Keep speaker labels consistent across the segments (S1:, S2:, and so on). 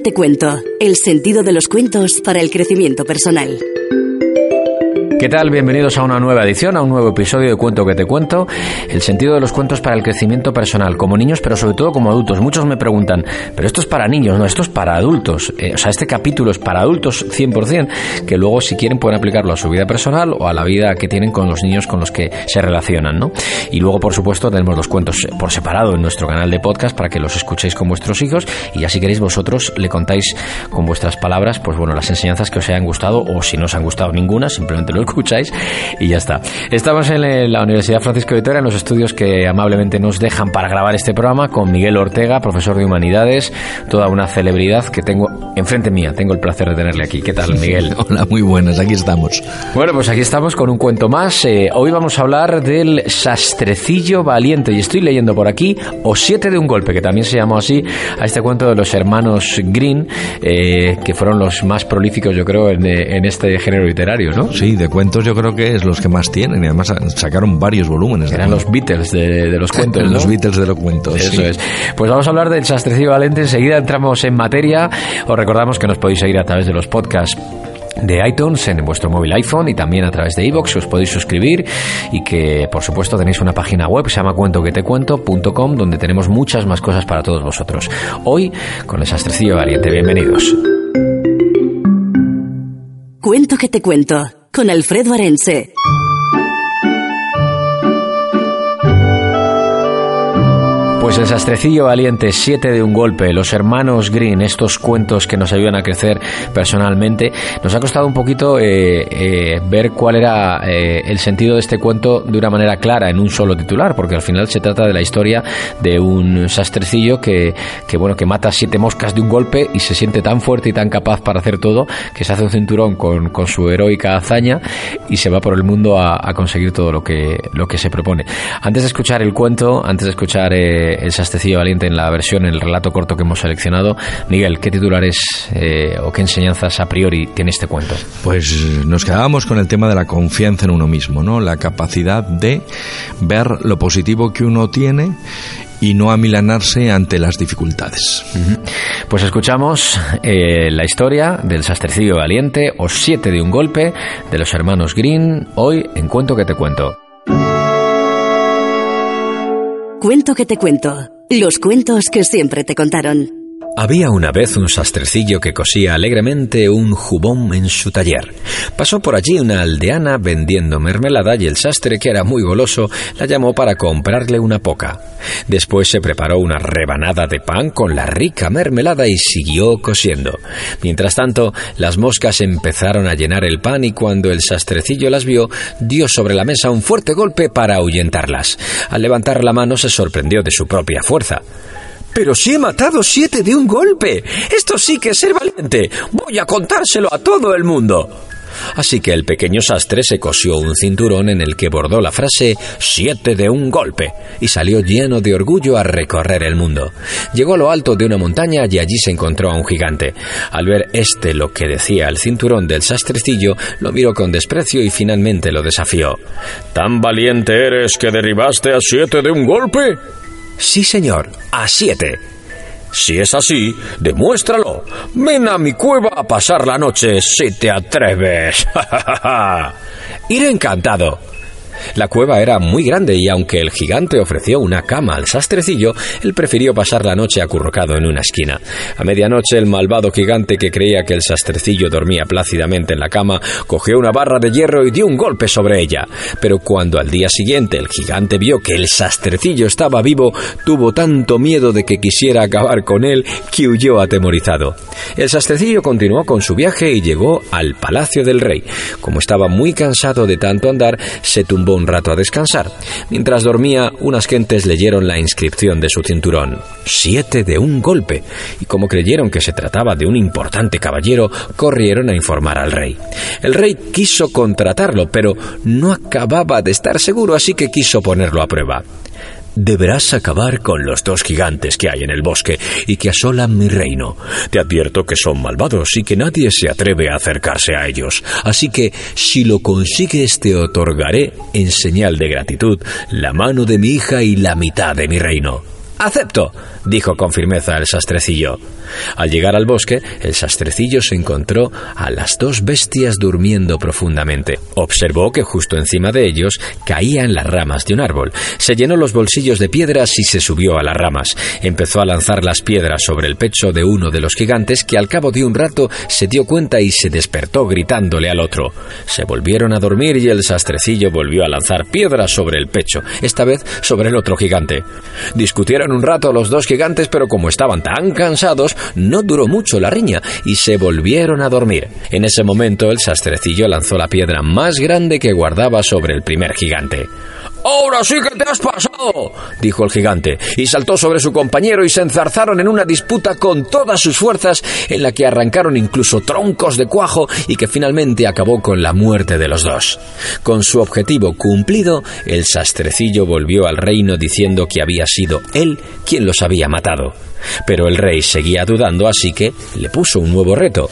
S1: te cuento, el sentido de los cuentos para el crecimiento personal.
S2: ¿Qué tal? Bienvenidos a una nueva edición, a un nuevo episodio de Cuento que te cuento. El sentido de los cuentos para el crecimiento personal, como niños, pero sobre todo como adultos. Muchos me preguntan, pero esto es para niños, no, esto es para adultos. Eh, o sea, este capítulo es para adultos 100%, que luego si quieren pueden aplicarlo a su vida personal o a la vida que tienen con los niños con los que se relacionan, ¿no? Y luego, por supuesto, tenemos los cuentos por separado en nuestro canal de podcast para que los escuchéis con vuestros hijos y ya si queréis vosotros le contáis con vuestras palabras, pues bueno, las enseñanzas que os hayan gustado o si no os han gustado ninguna, simplemente lo escucháis y ya está. Estamos en la Universidad Francisco de Vitoria, en los estudios que amablemente nos dejan para grabar este programa con Miguel Ortega, profesor de Humanidades, toda una celebridad que tengo enfrente mía. Tengo el placer de tenerle aquí. ¿Qué tal, Miguel?
S3: Hola, muy buenas, aquí estamos.
S2: Bueno, pues aquí estamos con un cuento más. Eh, hoy vamos a hablar del sastrecillo valiente y estoy leyendo por aquí O siete de un golpe, que también se llamó así a este cuento de los hermanos Green, eh, que fueron los más prolíficos, yo creo, en, en este género literario, ¿no?
S3: Sí, de cuentos yo creo que es los que más tienen y además sacaron varios volúmenes.
S2: Eran los Beatles de, los cuentos.
S3: Los Beatles de los cuentos.
S2: Eso es. Pues vamos a hablar del sastrecillo valente. Enseguida entramos en materia. Os recordamos que nos podéis seguir a través de los podcasts de iTunes en vuestro móvil iPhone y también a través de iVoox os podéis suscribir y que por supuesto tenéis una página web que se llama cuentoquetecuento.com donde tenemos muchas más cosas para todos vosotros. Hoy con el sastrecillo valiente. Bienvenidos.
S1: Cuento que te cuento con Alfredo Arense.
S2: Pues el sastrecillo valiente, siete de un golpe, los hermanos Green, estos cuentos que nos ayudan a crecer personalmente, nos ha costado un poquito eh, eh, ver cuál era eh, el sentido de este cuento de una manera clara en un solo titular, porque al final se trata de la historia de un sastrecillo que, que bueno que mata siete moscas de un golpe y se siente tan fuerte y tan capaz para hacer todo que se hace un cinturón con, con su heroica hazaña y se va por el mundo a, a, conseguir todo lo que lo que se propone. Antes de escuchar el cuento, antes de escuchar el Sastecillo Valiente en la versión, en el relato corto que hemos seleccionado. Miguel, ¿qué titulares eh, o qué enseñanzas a priori tiene este cuento?
S3: Pues nos quedábamos con el tema de la confianza en uno mismo, ¿no? La capacidad de ver lo positivo que uno tiene y no amilanarse ante las dificultades.
S2: Pues escuchamos eh, la historia del sastrecillo valiente o siete de un golpe de los hermanos Green hoy en Cuento que te cuento.
S1: Cuento que te cuento. Los cuentos que siempre te contaron.
S4: Había una vez un sastrecillo que cosía alegremente un jubón en su taller. Pasó por allí una aldeana vendiendo mermelada y el sastre, que era muy goloso, la llamó para comprarle una poca. Después se preparó una rebanada de pan con la rica mermelada y siguió cosiendo. Mientras tanto, las moscas empezaron a llenar el pan y cuando el sastrecillo las vio, dio sobre la mesa un fuerte golpe para ahuyentarlas. Al levantar la mano se sorprendió de su propia fuerza. Pero si he matado siete de un golpe. Esto sí que es ser valiente. Voy a contárselo a todo el mundo. Así que el pequeño sastre se cosió un cinturón en el que bordó la frase siete de un golpe y salió lleno de orgullo a recorrer el mundo. Llegó a lo alto de una montaña y allí se encontró a un gigante. Al ver este lo que decía el cinturón del sastrecillo, lo miró con desprecio y finalmente lo desafió. ¿Tan valiente eres que derribaste a siete de un golpe? Sí, señor, a siete. Si es así, demuéstralo. Ven a mi cueva a pasar la noche si te atreves. Iré encantado. La cueva era muy grande y aunque el gigante ofreció una cama al sastrecillo, él prefirió pasar la noche acurrucado en una esquina. A medianoche el malvado gigante que creía que el sastrecillo dormía plácidamente en la cama, cogió una barra de hierro y dio un golpe sobre ella. Pero cuando al día siguiente el gigante vio que el sastrecillo estaba vivo, tuvo tanto miedo de que quisiera acabar con él que huyó atemorizado. El sastrecillo continuó con su viaje y llegó al palacio del rey. Como estaba muy cansado de tanto andar, se tumbó un rato a descansar. Mientras dormía, unas gentes leyeron la inscripción de su cinturón. Siete de un golpe. Y como creyeron que se trataba de un importante caballero, corrieron a informar al rey. El rey quiso contratarlo, pero no acababa de estar seguro, así que quiso ponerlo a prueba. Deberás acabar con los dos gigantes que hay en el bosque y que asolan mi reino. Te advierto que son malvados y que nadie se atreve a acercarse a ellos. Así que, si lo consigues, te otorgaré, en señal de gratitud, la mano de mi hija y la mitad de mi reino. Acepto, dijo con firmeza el sastrecillo. Al llegar al bosque, el sastrecillo se encontró a las dos bestias durmiendo profundamente. Observó que justo encima de ellos caían las ramas de un árbol. Se llenó los bolsillos de piedras y se subió a las ramas. Empezó a lanzar las piedras sobre el pecho de uno de los gigantes que al cabo de un rato se dio cuenta y se despertó gritándole al otro. Se volvieron a dormir y el sastrecillo volvió a lanzar piedras sobre el pecho, esta vez sobre el otro gigante. Discutieron un rato los dos gigantes, pero como estaban tan cansados, no duró mucho la riña y se volvieron a dormir. En ese momento el sastrecillo lanzó la piedra más grande que guardaba sobre el primer gigante. Ahora sí que te has pasado, dijo el gigante, y saltó sobre su compañero y se enzarzaron en una disputa con todas sus fuerzas en la que arrancaron incluso troncos de cuajo y que finalmente acabó con la muerte de los dos. Con su objetivo cumplido, el sastrecillo volvió al reino diciendo que había sido él quien los había matado. Pero el rey seguía dudando, así que le puso un nuevo reto.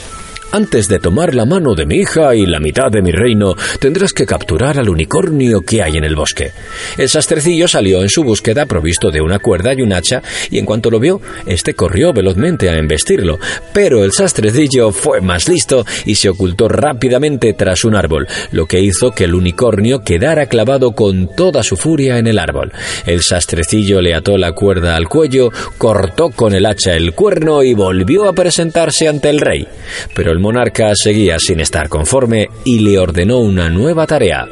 S4: Antes de tomar la mano de mi hija y la mitad de mi reino, tendrás que capturar al unicornio que hay en el bosque. El sastrecillo salió en su búsqueda provisto de una cuerda y un hacha, y en cuanto lo vio, este corrió velozmente a embestirlo. Pero el sastrecillo fue más listo y se ocultó rápidamente tras un árbol, lo que hizo que el unicornio quedara clavado con toda su furia en el árbol. El sastrecillo le ató la cuerda al cuello, cortó con el hacha el cuerno y volvió a presentarse ante el rey. Pero el monarca seguía sin estar conforme y le ordenó una nueva tarea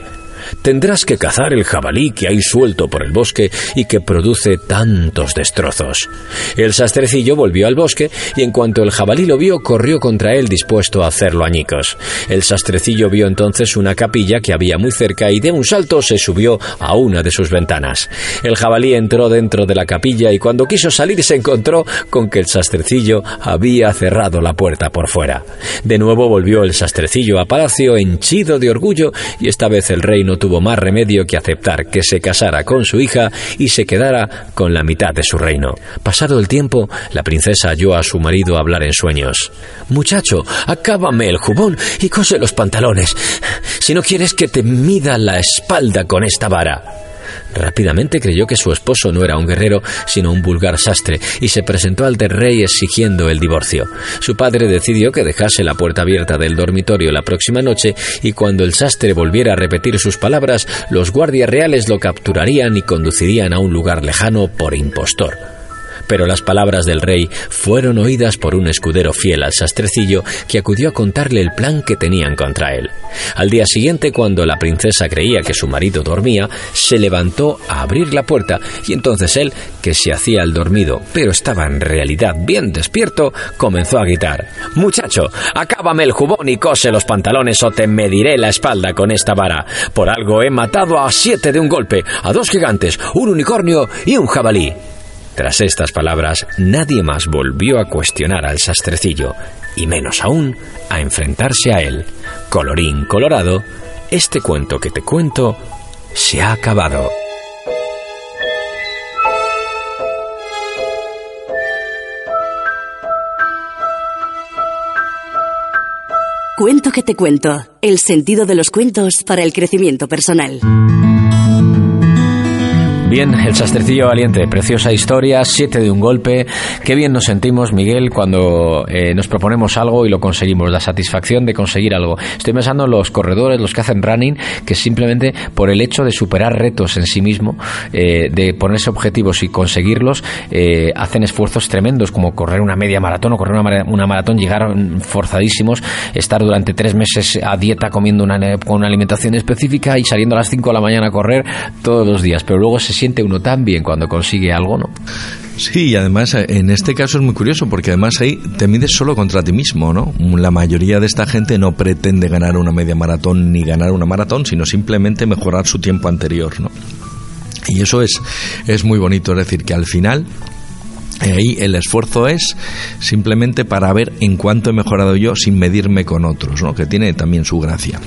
S4: tendrás que cazar el jabalí que hay suelto por el bosque y que produce tantos destrozos. El sastrecillo volvió al bosque y en cuanto el jabalí lo vio, corrió contra él dispuesto a hacerlo añicos. El sastrecillo vio entonces una capilla que había muy cerca y de un salto se subió a una de sus ventanas. El jabalí entró dentro de la capilla y cuando quiso salir se encontró con que el sastrecillo había cerrado la puerta por fuera. De nuevo volvió el sastrecillo a palacio henchido de orgullo y esta vez el rey no tuvo más remedio que aceptar que se casara con su hija y se quedara con la mitad de su reino. Pasado el tiempo, la princesa halló a su marido hablar en sueños. Muchacho, acábame el jubón y cose los pantalones, si no quieres que te mida la espalda con esta vara. Rápidamente creyó que su esposo no era un guerrero, sino un vulgar sastre, y se presentó ante el rey exigiendo el divorcio. Su padre decidió que dejase la puerta abierta del dormitorio la próxima noche, y cuando el sastre volviera a repetir sus palabras, los guardias reales lo capturarían y conducirían a un lugar lejano por impostor pero las palabras del rey fueron oídas por un escudero fiel al sastrecillo que acudió a contarle el plan que tenían contra él. Al día siguiente, cuando la princesa creía que su marido dormía, se levantó a abrir la puerta y entonces él, que se hacía el dormido, pero estaba en realidad bien despierto, comenzó a gritar Muchacho, acábame el jubón y cose los pantalones o te mediré la espalda con esta vara. Por algo he matado a siete de un golpe, a dos gigantes, un unicornio y un jabalí. Tras estas palabras, nadie más volvió a cuestionar al sastrecillo, y menos aún a enfrentarse a él. Colorín colorado, este cuento que te cuento se ha acabado.
S1: Cuento que te cuento, el sentido de los cuentos para el crecimiento personal.
S2: Bien, el sastrecillo valiente, preciosa historia, siete de un golpe. Qué bien nos sentimos, Miguel, cuando eh, nos proponemos algo y lo conseguimos, la satisfacción de conseguir algo. Estoy pensando en los corredores, los que hacen running, que simplemente por el hecho de superar retos en sí mismo, eh, de ponerse objetivos y conseguirlos, eh, hacen esfuerzos tremendos, como correr una media maratón o correr una, maratón, llegar forzadísimos, estar durante tres meses a dieta comiendo una, con una alimentación específica y saliendo a las cinco de la mañana a correr todos los días, pero luego se siente uno tan bien cuando consigue algo, ¿no?
S3: Sí, y además eh, en este caso es muy curioso porque además ahí te mides solo contra ti mismo, ¿no? La mayoría de esta gente no pretende ganar una media maratón ni ganar una maratón, sino simplemente mejorar su tiempo anterior, ¿no? Y eso es, es muy bonito, es decir, que al final ahí el esfuerzo es simplemente para ver en cuánto he mejorado yo sin medirme con otros, ¿no? que tiene también su gracia.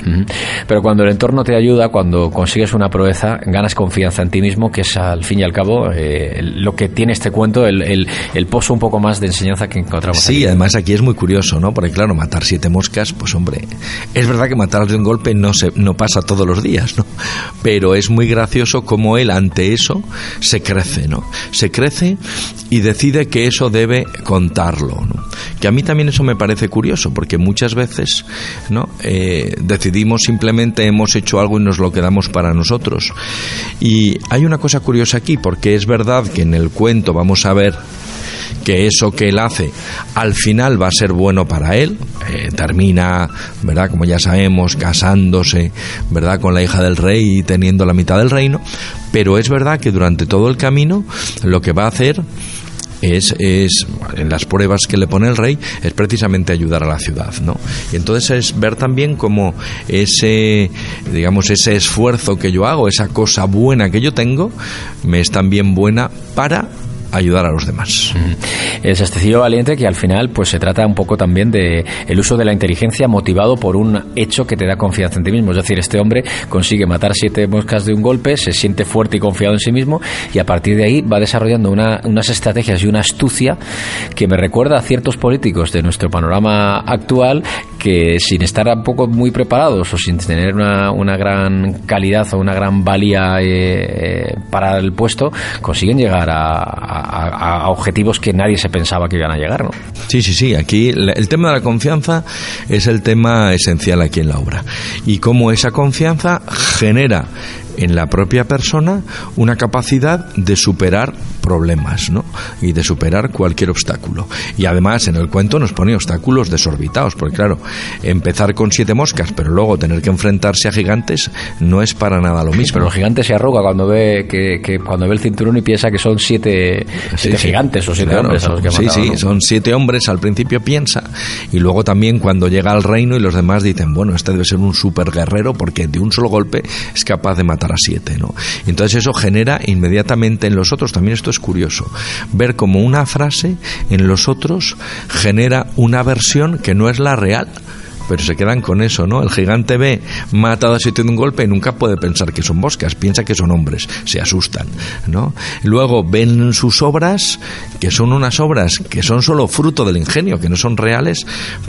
S4: Pero cuando el entorno te ayuda, cuando consigues una proeza, ganas confianza en ti mismo, que es al fin y al cabo eh, lo que tiene este cuento, el, el, pozo un poco más de enseñanza que encontramos.
S3: Sí, además aquí es muy curioso, ¿no? Porque claro, matar siete moscas, pues hombre, es verdad que matarlas de un golpe no, se, no pasa todos los días, ¿no? Pero es muy gracioso cómo él ante eso se crece, ¿no? Se crece y decide que eso debe contarlo. ¿no? Que a mí también eso me parece curioso, porque muchas veces ¿no? Eh, decidimos simplemente hemos hecho algo y nos lo quedamos para nosotros. Y hay una cosa curiosa aquí, porque es verdad que en el cuento vamos a ver que eso que él hace al final va a ser bueno para él. Eh, termina, ¿verdad? Como ya sabemos, casándose, ¿verdad? Con la hija del rey y teniendo la mitad del reino. Pero es verdad que durante todo el camino lo que va a hacer es, es, en las pruebas que le pone el rey es precisamente ayudar a la ciudad no y entonces es ver también como ese digamos ese esfuerzo que yo hago esa cosa buena que yo tengo me es también buena para ayudar a los demás.
S4: El sastecillo valiente que al final pues se trata un poco también de el uso de la inteligencia motivado por un hecho que te da confianza en ti mismo. Es decir, este hombre consigue matar siete moscas de un golpe, se siente fuerte y confiado en sí mismo y a partir de ahí va desarrollando unas estrategias y una astucia que me recuerda a ciertos políticos de nuestro panorama actual que sin estar un poco muy preparados o sin tener una, una gran calidad o una gran valía eh, eh, para el puesto consiguen llegar a a, objetivos que nadie se pensaba que iban a llegar, ¿no?
S3: Sí, sí, sí. Aquí el tema de la confianza es el tema esencial aquí en la obra. Y cómo esa confianza genera en la propia persona una capacidad de superar problemas ¿no? y de superar cualquier obstáculo. Y además en el cuento nos pone obstáculos desorbitados, porque claro, empezar con siete moscas, pero luego tener que enfrentarse a gigantes no es para nada lo mismo.
S4: Pero el gigante se arruga cuando ve que, cuando ve el cinturón y piensa que son siete, gigantes o siete hombres a los que
S3: Sí, sí, son siete hombres, al principio piensa, y luego también cuando llega al reino y los demás dicen, bueno, este debe ser un super guerrero porque de un solo golpe es capaz de matar a siete, ¿no? Entonces eso genera inmediatamente en los otros, también esto es curioso, ver como una frase en los otros genera una versión que no es la real pero se quedan con eso, ¿no? El gigante ve matado a sitio de un golpe y nunca puede pensar que son moscas, piensa que son hombres, se asustan, ¿no? Luego ven sus obras, que son unas obras que son solo fruto del ingenio, que no son reales,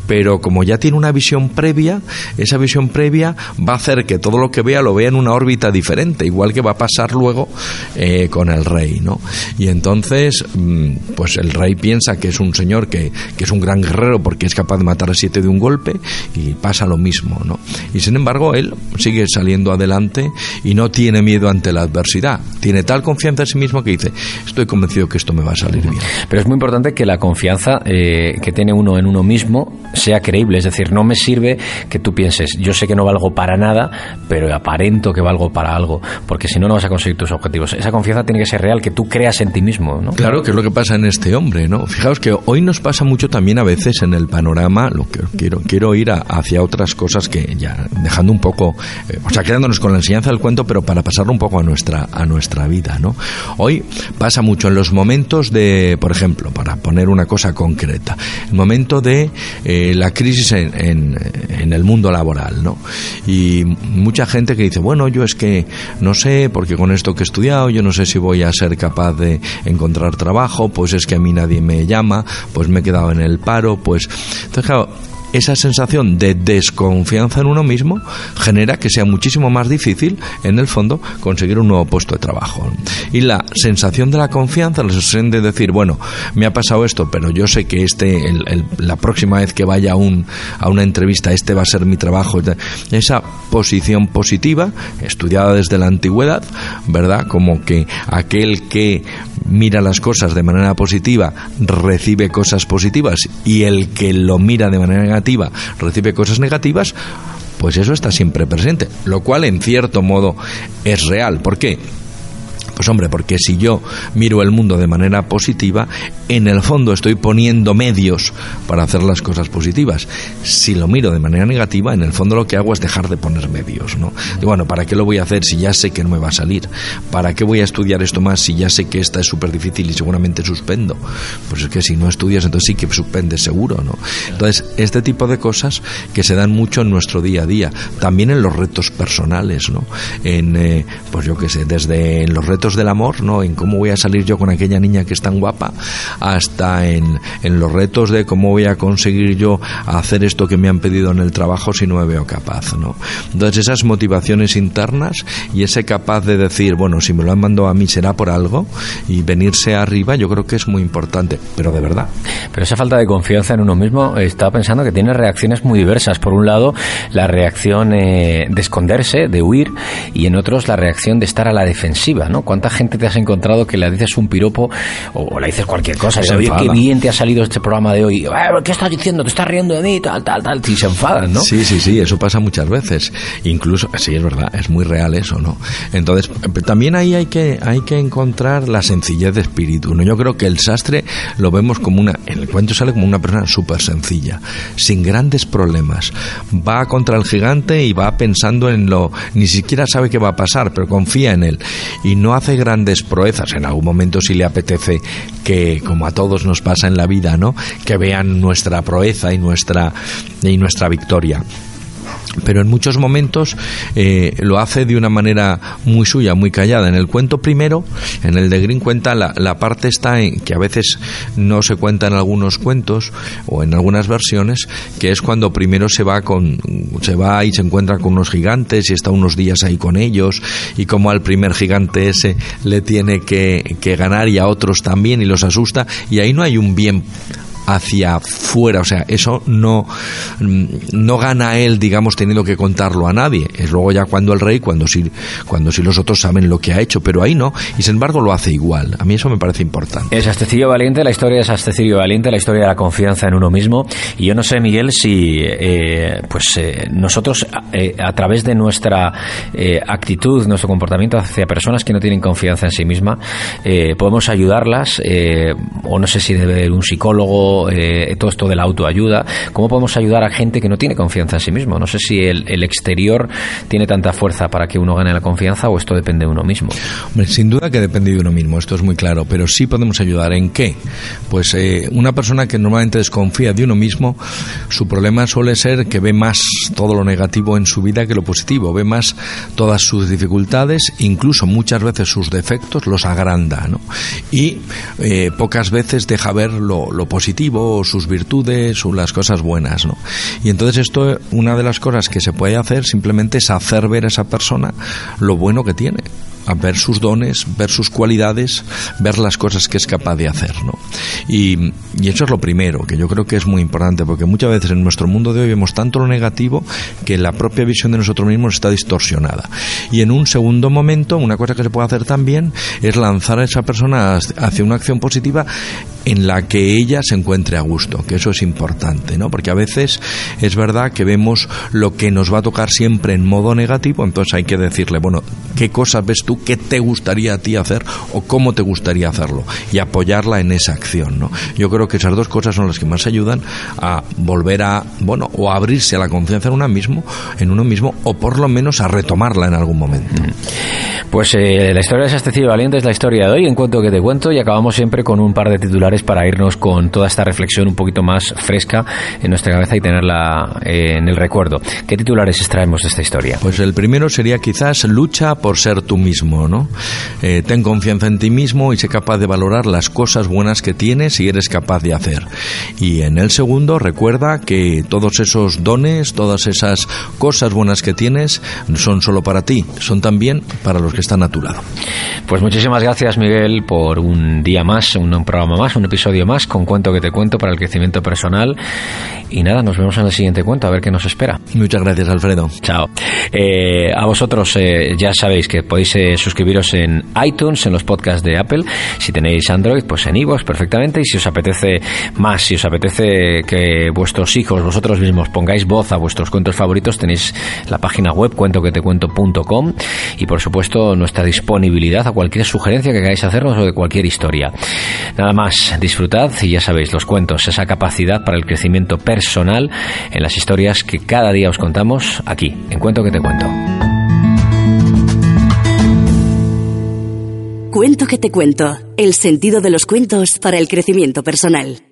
S3: pero como ya tiene una visión previa, esa visión previa va a hacer que todo lo que vea lo vea en una órbita diferente, igual que va a pasar luego eh, con el rey, ¿no? Y entonces, mm, pues el rey piensa que es un señor que, que es un gran guerrero porque es capaz de matar a siete de un golpe y pasa lo mismo, ¿no? Y sin embargo, él sigue saliendo adelante y no tiene miedo ante la adversidad. Tiene tal confianza en sí mismo que dice, estoy convencido que esto me va a salir bien.
S4: Pero es muy importante que la confianza eh, que tiene uno en uno mismo sea creíble. Es decir, no me sirve que tú pienses, yo sé que no valgo para nada, pero aparento que valgo para algo, porque si no, no vas a conseguir tus objetivos. Esa confianza tiene que ser real, que tú creas en ti mismo, ¿no?
S3: Claro, que es lo que pasa en este hombre, ¿no? Fijaos que hoy nos pasa mucho también a veces en el panorama, lo que quiero, quiero ir a, hacia otras cosas que ya dejando un poco, eh, o sea, quedándonos con la enseñanza del cuento, pero para pasarlo un poco a nuestra a nuestra vida, ¿no? Hoy pasa mucho en los momentos de, por ejemplo, para poner una cosa concreta, el momento de eh, la crisis en, en, el mundo laboral, ¿no? Y mucha gente que dice, bueno, yo es que no sé, porque con esto que he estudiado, yo no sé si voy a ser capaz de encontrar trabajo, pues es que a mí nadie me llama, pues me he quedado en el paro, pues entonces claro, esa sensación de desconfianza en uno mismo genera que sea muchísimo más difícil, en el fondo, conseguir un nuevo puesto de trabajo. Y la sensación de la confianza, la sensación de decir, bueno, me ha pasado esto, pero yo sé que este, la próxima vez que vaya a, un, a una entrevista, este va a ser mi trabajo. Esa posición positiva, estudiada desde la antigüedad, ¿verdad? Como que aquel que mira las cosas de manera positiva recibe cosas positivas y el que lo mira de manera negativa recibe cosas negativas, pues eso está siempre presente, lo cual en cierto modo es real. ¿Por qué? Pues hombre, porque si yo miro el mundo de manera positiva, en el fondo estoy poniendo medios para hacer las cosas positivas. Si lo miro de manera negativa, en el fondo lo que hago es dejar de poner medios, ¿no? Bueno, ¿para qué lo voy a hacer si ya sé que no me va a salir? ¿Para qué voy a estudiar esto más si ya sé que esta es súper difícil y seguramente suspendo? Pues es que si no estudias, entonces sí que suspendes seguro, ¿no? Entonces, este tipo de cosas que se dan mucho en nuestro día a día, también en los retos personales, ¿no? En, eh, pues yo qué sé, desde los retos del amor, ¿no? En cómo voy a salir yo con aquella niña que es tan guapa, hasta en, en los retos de cómo voy a conseguir yo hacer esto que me han pedido en el trabajo si no me veo capaz, ¿no? Entonces esas motivaciones internas y ese capaz de decir, bueno, si me lo han mandado a mí será por algo y venirse arriba, yo creo que es muy importante, pero de verdad.
S4: Pero esa falta de confianza en uno mismo, estaba pensando que tiene reacciones muy diversas. Por un lado, la reacción eh, de esconderse, de huir, y en otros la reacción de estar a la defensiva, ¿no? ¿Cuánta gente te has encontrado que le dices un piropo o, le dices cualquier cosa? Y Oye, qué bien te ha salido este programa de hoy. ¿Qué estás diciendo? ¿Te estás riendo de mí? Tal, tal, tal. Y se enfadan, ¿no?
S3: Sí, sí, sí, eso pasa muchas veces. Incluso, sí, es verdad, es muy real eso, ¿no? Entonces, también ahí hay que, hay que encontrar la sencillez de espíritu, ¿no? Yo creo que el sastre lo vemos como una, en el cuento sale como una persona súper sencilla, sin grandes problemas. Va contra el gigante y va pensando en lo, ni siquiera sabe qué va a pasar, pero confía en él. Y no hace grandes proezas. En algún momento si le apetece que, como a todos nos pasa en la vida, ¿no? Que vean nuestra proeza y nuestra, y nuestra victoria pero en muchos momentos eh, lo hace de una manera muy suya, muy callada. En el cuento primero, en el de Green cuenta la, la, parte está en que a veces no se cuenta en algunos cuentos o en algunas versiones, que es cuando primero se va con se va y se encuentra con unos gigantes y está unos días ahí con ellos y como al primer gigante ese le tiene que, que ganar y a otros también y los asusta y ahí no hay un bien hacia fuera. O sea, eso no, mm, no gana él, digamos, teniendo que contarlo a nadie. Es luego ya cuando el rey, cuando sí, cuando sí los otros saben lo que ha hecho, pero ahí no. Y sin embargo lo hace igual. A mí eso me parece importante.
S4: Es Astecillo Valiente, la historia es Astecillo Valiente, la historia de la confianza en uno mismo. Y yo no sé, Miguel, si eh, pues eh, nosotros eh, a través de nuestra actitud, nuestro comportamiento hacia personas que no tienen confianza en sí misma, podemos ayudarlas, o no sé si debe haber un psicólogo eh, todo esto de la autoayuda, ¿cómo podemos ayudar a gente que no tiene confianza en sí mismo? No sé si el, exterior tiene tanta fuerza para que uno gane la confianza o esto depende de uno mismo.
S3: sin duda que depende de uno mismo, esto es muy claro, pero sí podemos ayudar. ¿En qué? Pues eh, una persona que normalmente desconfía de uno mismo, su problema suele ser que ve más todo lo negativo en su vida que lo positivo, ve más todas sus dificultades, incluso muchas veces sus defectos los agranda, ¿no? Y eh, pocas veces deja ver lo, lo positivo o sus virtudes o las cosas buenas, ¿no? Y entonces esto, una de las cosas que se puede hacer simplemente es hacer ver a esa persona lo bueno que tiene a ver sus dones, ver sus cualidades, ver las cosas que es capaz de hacer, ¿no? Y, eso es lo primero, que yo creo que es muy importante, porque muchas veces en nuestro mundo de hoy vemos tanto lo negativo que la propia visión de nosotros mismos está distorsionada. Y en un segundo momento, una cosa que se puede hacer también es lanzar a esa persona hacia una acción positiva en la que ella se encuentre a gusto, que eso es importante, ¿no? Porque a veces es verdad que vemos lo que nos va a tocar siempre en modo negativo, entonces hay que decirle, bueno, ¿qué cosas ves tú qué te gustaría a ti hacer o cómo te gustaría hacerlo y apoyarla en esa acción, ¿no? Yo creo que esas dos cosas son las que más ayudan a volver a, bueno, o a abrirse a la confianza en uno mismo, en uno mismo o por lo menos a retomarla en algún momento.
S4: Pues eh, la historia de Sastecillo Valiente es la historia de hoy, en cuento que te cuento, y acabamos siempre con un par de titulares para irnos con toda esta reflexión un poquito más fresca en nuestra cabeza y tenerla eh, en el recuerdo. ¿Qué titulares extraemos de esta historia?
S3: Pues el primero sería quizás lucha por ser tú mismo. ¿No? Eh, ten confianza en ti mismo y sé capaz de valorar las cosas buenas que tienes y eres capaz de hacer. Y en el segundo, recuerda que todos esos dones, todas esas cosas buenas que tienes, son solo para ti, son también para los que están a tu lado.
S4: Pues muchísimas gracias, Miguel, por un día más, un, un programa más, un episodio más con Cuento que te cuento para el crecimiento personal. Y nada, nos vemos en el siguiente cuento, a ver qué nos espera.
S3: Muchas gracias, Alfredo.
S4: Chao. Eh, a vosotros, eh, ya sabéis que podéis Podéis suscribiros en iTunes, en los podcasts de Apple. Si tenéis Android, pues en iVoox perfectamente. Y si os apetece más, si os apetece que vuestros hijos, vosotros mismos, pongáis voz a vuestros cuentos favoritos, tenéis la página web cuentoquetecuento.com y por supuesto nuestra disponibilidad a cualquier sugerencia que queráis hacernos o de cualquier historia. Nada más, disfrutad y ya sabéis, los cuentos, esa capacidad para el crecimiento personal en las historias que cada día os contamos aquí, en Cuento que te cuento.
S1: Cuento que te cuento, el sentido de los cuentos para el crecimiento personal.